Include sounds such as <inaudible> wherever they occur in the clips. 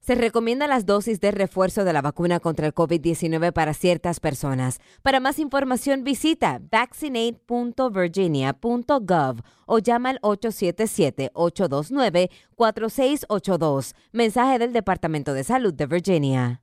Se recomienda las dosis de refuerzo de la vacuna contra el COVID-19 para ciertas personas. Para más información visita vaccinate.virginia.gov o llama al 877-829-4682. Mensaje del Departamento de Salud de Virginia.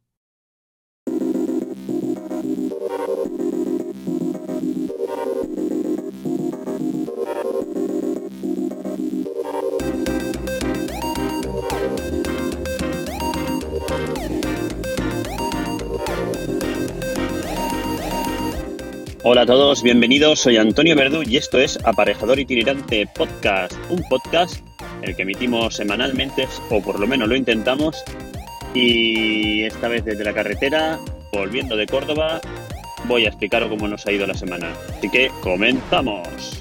Hola a todos, bienvenidos. Soy Antonio Verdú y esto es Aparejador Itinerante Podcast, un podcast el que emitimos semanalmente, o por lo menos lo intentamos. Y esta vez desde la carretera, volviendo de Córdoba, voy a explicaros cómo nos ha ido la semana. Así que comenzamos.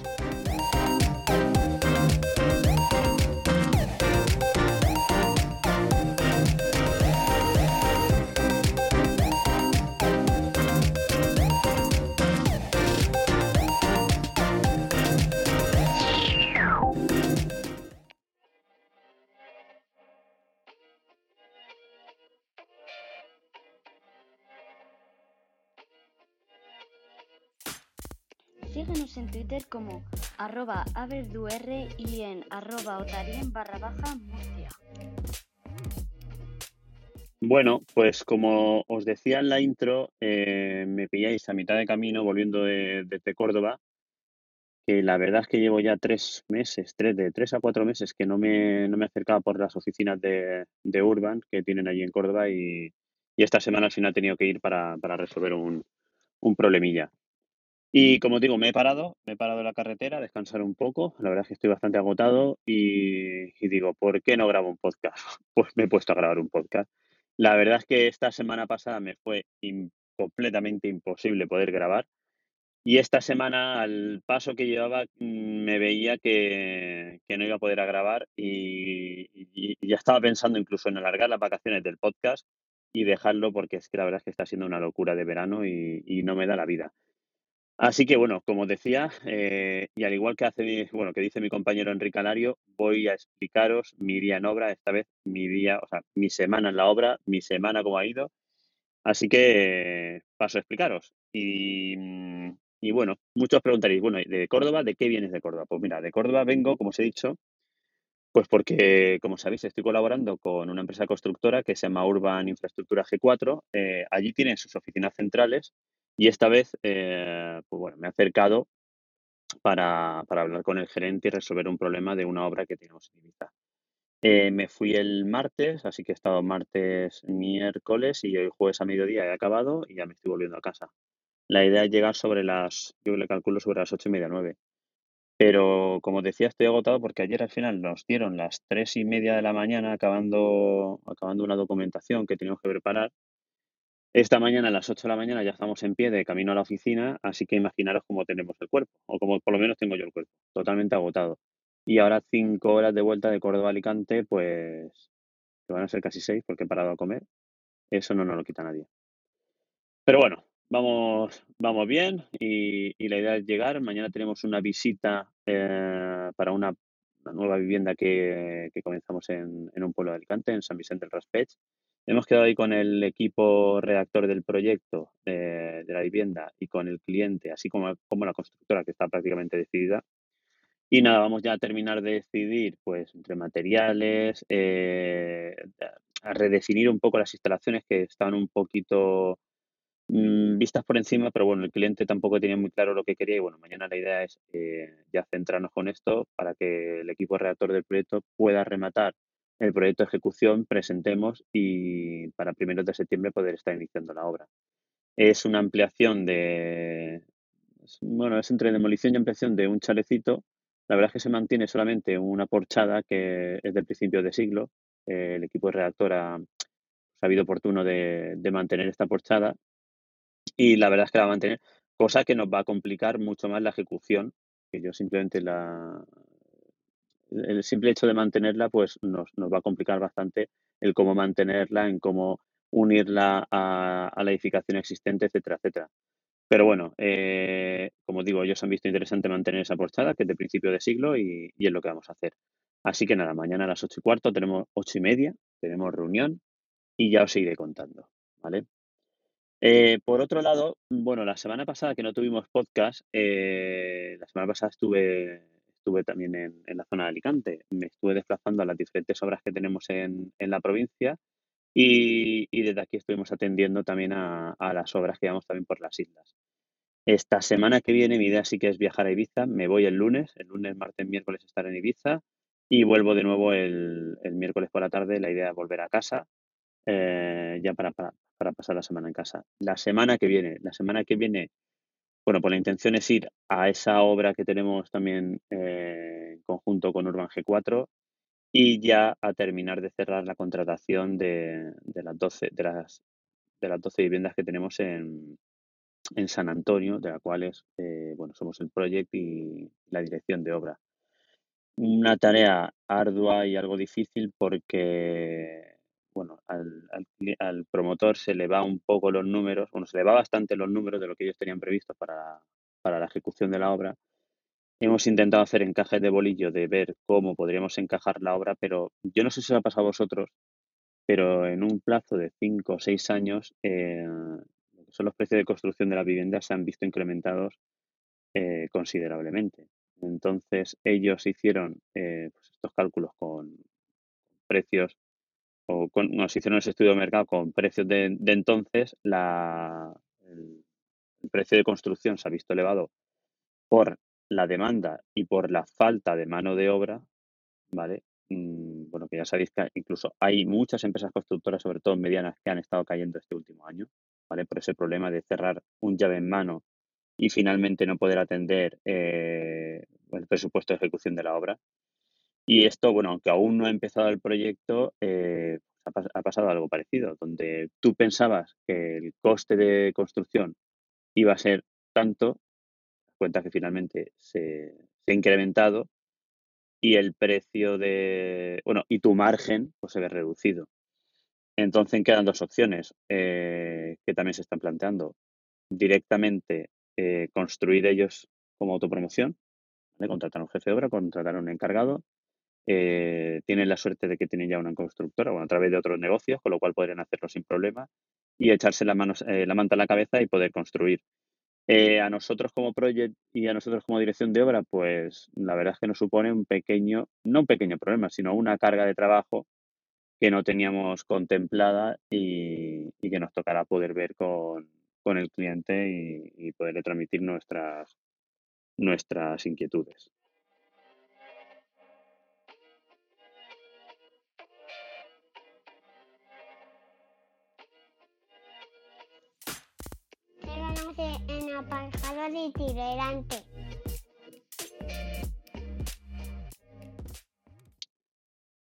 Twitter como arroba y en arroba otarien barra baja Murcia. Bueno, pues como os decía en la intro, eh, me pilláis a mitad de camino volviendo de, desde Córdoba, que la verdad es que llevo ya tres meses, tres, de tres a cuatro meses que no me, no me acercaba por las oficinas de, de Urban que tienen allí en Córdoba y, y esta semana al final he tenido que ir para, para resolver un, un problemilla. Y como digo, me he parado, me he parado en la carretera a descansar un poco. La verdad es que estoy bastante agotado y, y digo, ¿por qué no grabo un podcast? <laughs> Pues me he puesto a grabar un podcast. La verdad es que esta semana pasada me fue completamente imposible poder grabar. Y esta semana, al paso que llevaba, mm, me veía que, que no iba a poder a grabar y, y- y ya estaba pensando incluso en alargar las vacaciones del podcast y dejarlo porque es que la verdad es que está siendo una locura de verano y, y no me da la vida. Así que bueno, como decía, eh, y al igual que hace, mi- bueno, que dice mi compañero Enrique Alario, voy a explicaros mi día en obra, esta vez mi día, o sea, mi semana en la obra, mi semana cómo ha ido. Así que paso a explicaros. Y, mm, y bueno, muchos preguntaréis, bueno, ¿de Córdoba? ¿De qué vienes de Córdoba? Pues mira, de Córdoba vengo, como os he dicho, pues porque, como sabéis, estoy colaborando con una empresa constructora que se llama Urban Infraestructura G4. Eh, allí tienen sus oficinas centrales y esta vez, eh, pues bueno, me he acercado para, para hablar con el gerente y resolver un problema de una obra que tenemos en Ibiza. Eh, me fui el martes, así que he estado martes, miércoles y hoy jueves a mediodía he acabado y ya me estoy volviendo a casa. La idea es llegar sobre las, yo le calculo sobre las ocho y media, nueve. Pero como decía, estoy agotado porque ayer al final nos dieron las tres y media de la mañana acabando, acabando una documentación que teníamos que preparar. Esta mañana a las 8 de la mañana ya estamos en pie de camino a la oficina, así que imaginaros cómo tenemos el cuerpo, o como por lo menos tengo yo el cuerpo, totalmente agotado. Y ahora cinco horas de vuelta de Córdoba a Alicante, pues que van a ser casi seis porque he parado a comer. Eso no nos lo quita nadie. Pero bueno, vamos, vamos bien y, la idea es llegar. Mañana tenemos una visita eh, para una, una nueva vivienda que, que comenzamos en, en un pueblo de Alicante, en San Vicente del Raspech. Hemos quedado ahí con el equipo redactor del proyecto de la vivienda y con el cliente, así como, como la constructora que está prácticamente decidida. Y nada, vamos ya a terminar de decidir, pues, entre materiales, eh, a redefinir un poco las instalaciones que están un poquito mm, vistas por encima, pero bueno, el cliente tampoco tenía muy claro lo que quería y bueno, mañana la idea es eh, ya centrarnos con esto para que el equipo redactor del proyecto pueda rematar el proyecto de ejecución, presentemos y para primeros de septiembre poder estar iniciando la obra. Es una ampliación de, bueno, es entre demolición y ampliación de un chalecito. La verdad es que se mantiene solamente una porchada que es del principio de siglo. El equipo redactor ha sabido oportuno de, de mantener esta porchada y la verdad es que la va a mantener, cosa que nos va a complicar mucho más la ejecución, que yo simplemente la, el simple hecho de mantenerla, pues nos, nos va a complicar bastante el cómo mantenerla, en cómo unirla a, a la edificación existente, etcétera, etcétera. Pero bueno, eh, como digo, ellos han visto interesante mantener esa portada, que es de principio de siglo, y, y es lo que vamos a hacer. Así que nada, mañana a las ocho y cuarto tenemos ocho y media, tenemos reunión y ya os iré contando, ¿vale? Eh, por otro lado, bueno, la semana pasada que no tuvimos podcast, eh, la semana pasada estuve, estuve también en, la zona de Alicante. Me estuve desplazando a las diferentes obras que tenemos en, la provincia y, desde aquí estuvimos atendiendo también a, las obras que llevamos también por las islas. Esta semana que viene mi idea sí que es viajar a Ibiza. Me voy el lunes, el lunes, martes, miércoles estar en Ibiza y vuelvo de nuevo el, miércoles por la tarde. La idea es volver a casa eh, ya para, para pasar la semana en casa. La semana que viene, la semana que viene, bueno, pues la intención es ir a esa obra que tenemos también eh, en conjunto con Urban G4 y ya a terminar de cerrar la contratación de, las 12 de las de las 12 viviendas que tenemos en, en San Antonio, de las cuales eh, bueno, somos el project y la dirección de obra. Una tarea ardua y algo difícil porque bueno, al, al, promotor se le va un poco los números, bueno, se le va bastante los números de lo que ellos tenían previsto para, para la ejecución de la obra. Hemos intentado hacer encajes de bolillo de ver cómo podríamos encajar la obra, pero yo no sé si os ha pasado a vosotros, pero en un plazo de cinco o seis años, eh, son los precios de construcción de las viviendas se han visto incrementados eh, considerablemente. Entonces, ellos hicieron eh, pues estos cálculos con precios o con, nos hicieron ese estudio de mercado con precios de, de entonces, la, el, precio de construcción se ha visto elevado por la demanda y por la falta de mano de obra, ¿vale? Mm, bueno, que ya sabéis que incluso hay muchas empresas constructoras, sobre todo medianas, que han estado cayendo este último año, ¿vale? Por ese problema de cerrar un llave en mano y finalmente no poder atender eh, el presupuesto de ejecución de la obra. Y esto, bueno, aunque aún no ha empezado el proyecto, eh, ha, ha, pasado algo parecido, donde tú pensabas que el coste de construcción iba a ser tanto, cuenta que finalmente se, se, ha incrementado y el precio de, bueno, y tu margen pues se ve reducido. Entonces quedan dos opciones eh, que también se están planteando. Directamente eh, construir ellos como autopromoción, contratar a un jefe de obra, contratar a un encargado eh, tienen la suerte de que tienen ya una constructora, bueno, a través de otros negocios, con lo cual podrían hacerlo sin problema y echarse la, mano, eh, la manta a la cabeza y poder construir. Eh, a nosotros como project y a nosotros como dirección de obra, pues la verdad es que nos supone un pequeño, no un pequeño problema, sino una carga de trabajo que no teníamos contemplada y, y que nos tocará poder ver con, con el cliente y, y poderle transmitir nuestras, nuestras inquietudes. Aparcador itinerante.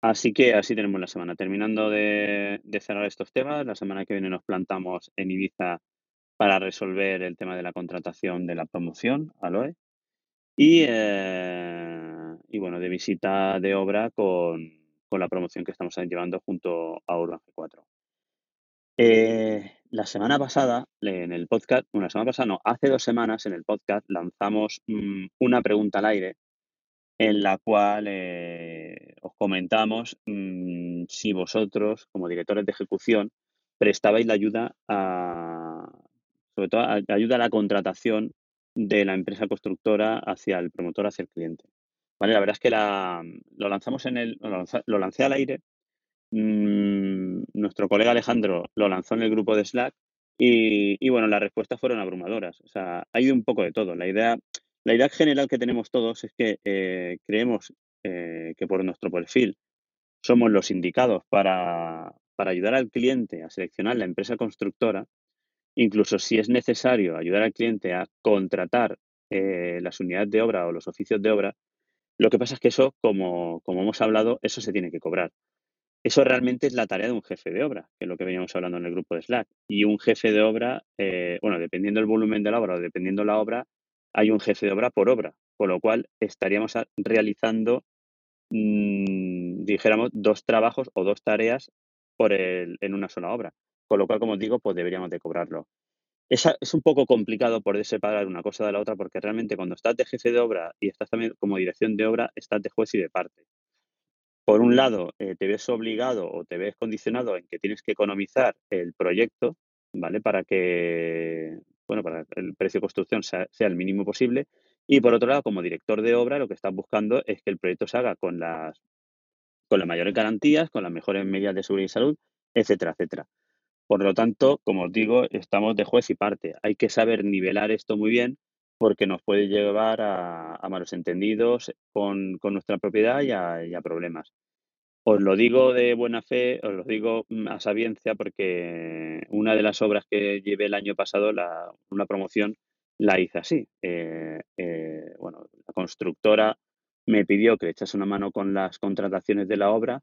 Así que así tenemos la semana. Terminando de, de, cerrar estos temas, la semana que viene nos plantamos en Ibiza para resolver el tema de la contratación de la promoción, Aloe. Y, eh, y bueno, de visita de obra con, con, la promoción que estamos llevando junto a Urban G4. Eh, la semana pasada, en el podcast, la semana pasada no, hace dos semanas en el podcast lanzamos mmm, una pregunta al aire en la cual eh, os comentamos mmm, si vosotros, como directores de ejecución, prestabais la ayuda a, sobre todo, a, ayuda a la contratación de la empresa constructora hacia el promotor, hacia el cliente. Vale, la verdad es que la, lo lanzamos en el, lo lancé al aire mmm, nuestro colega Alejandro lo lanzó en el grupo de Slack y, bueno, las respuestas fueron abrumadoras. O sea, hay un poco de todo. La idea, la idea general que tenemos todos es que eh, creemos eh, que por nuestro perfil somos los indicados para, para ayudar al cliente a seleccionar la empresa constructora, incluso si es necesario ayudar al cliente a contratar eh, las unidades de obra o los oficios de obra, lo que pasa es que eso, como, como hemos hablado, eso se tiene que cobrar. Eso realmente es la tarea de un jefe de obra, que es lo que veníamos hablando en el grupo de Slack. Y un jefe de obra, eh, bueno, dependiendo del volumen de la obra o dependiendo la obra, hay un jefe de obra por obra, con lo cual estaríamos realizando, mm, dijéramos, dos trabajos o dos tareas por el, en una sola obra. Con lo cual, como os digo, pues deberíamos de cobrarlo. Es, es un poco complicado poder separar una cosa de la otra porque realmente cuando estás de jefe de obra y estás también como dirección de obra, estás de juez y de parte por un lado, eh, te ves obligado o te ves condicionado en que tienes que economizar el proyecto, ¿vale? Para que, bueno, para el precio de construcción sea, el mínimo posible. Y por otro lado, como director de obra, lo que estás buscando es que el proyecto se haga con las, con las mayores garantías, con las mejores medidas de seguridad y salud, etcétera, etcétera. Por lo tanto, como os digo, estamos de juez y parte. Hay que saber nivelar esto muy bien porque nos puede llevar a, malos entendidos con, nuestra propiedad y a, problemas. Os lo digo de buena fe, os lo digo mm, a sabiencia, porque una de las obras que llevé el año pasado, una promoción, la hice así. Eh, eh, bueno, la constructora me pidió que le echase una mano con las contrataciones de la obra.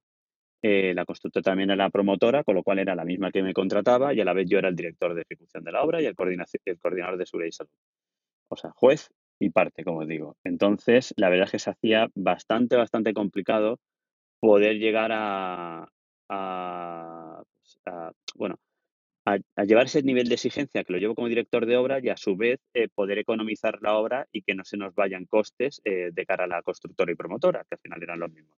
Eh, la constructora también era la promotora, con lo cual era la misma que me contrataba y a la vez yo era el director de ejecución de la obra y el, el coordinador de seguridad y salud o sea, juez y parte, como digo. Entonces, la verdad es que se hacía bastante, bastante complicado poder llegar a, pues, bueno, a, llevar ese nivel de exigencia que lo llevo como director de obra y a su vez eh, poder economizar la obra y que no se nos vayan costes eh, de cara a la constructora y promotora, que al final eran los mismos.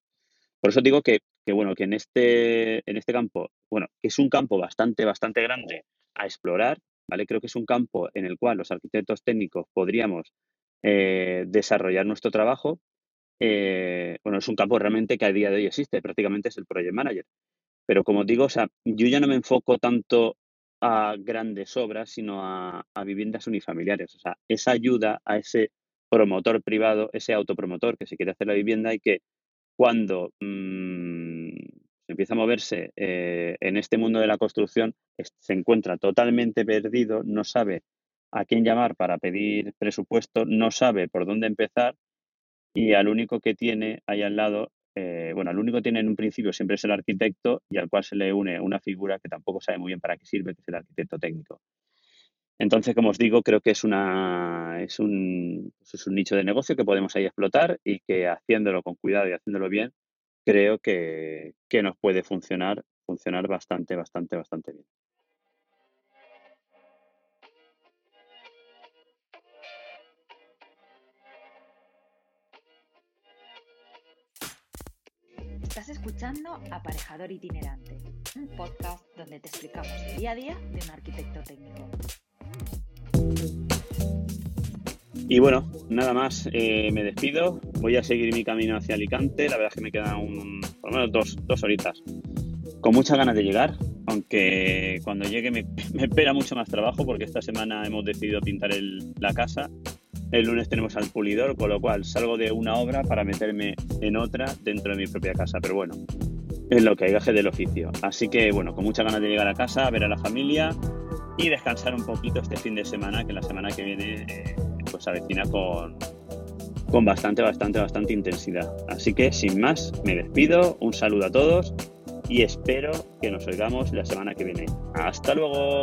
Por eso digo que, que, bueno, que en este, en este campo, bueno, que es un campo bastante, bastante grande a explorar, Creo que es un campo en el cual los arquitectos técnicos podríamos eh, desarrollar nuestro trabajo. Eh, bueno, es un campo realmente que a día de hoy existe, prácticamente es el project manager. Pero como digo, o sea, yo ya no me enfoco tanto a grandes obras, sino a, viviendas unifamiliares. O sea, esa ayuda a ese promotor privado, ese autopromotor que se quiere hacer la vivienda y que cuando mm, empieza a moverse eh, en este mundo de la construcción, se encuentra totalmente perdido, no sabe a quién llamar para pedir presupuesto, no sabe por dónde empezar y al único que tiene ahí al lado, eh, bueno, al único que tiene en un principio siempre es el arquitecto y al cual se le une una figura que tampoco sabe muy bien para qué sirve, que es el arquitecto técnico. Entonces, como os digo, creo que es, una, es, un, es un nicho de negocio que podemos ahí explotar y que haciéndolo con cuidado y haciéndolo bien, creo que, nos puede funcionar, funcionar bastante, bastante, bastante bien. Estás escuchando Aparejador Itinerante, un podcast donde te explicamos el día a día de un arquitecto técnico. Y bueno, nada más, eh, me despido. Voy a seguir mi camino hacia Alicante. La verdad es que me quedan un, por lo menos dos, dos horitas. Con muchas ganas de llegar, aunque cuando llegue me, <laughs> espera mucho más trabajo porque esta semana hemos decidido pintar la casa. El lunes tenemos al pulidor, con lo cual salgo de una obra para meterme en otra dentro de mi propia casa. Pero bueno, es lo que hay, gaje del oficio. Así que bueno, con muchas ganas de llegar a casa, a ver a la familia y descansar un poquito este fin de semana, que la semana que viene eh, pues avecina con, con bastante, bastante, bastante intensidad. Así que sin más, me despido, un saludo a todos y espero que nos oigamos la semana que viene. Hasta luego.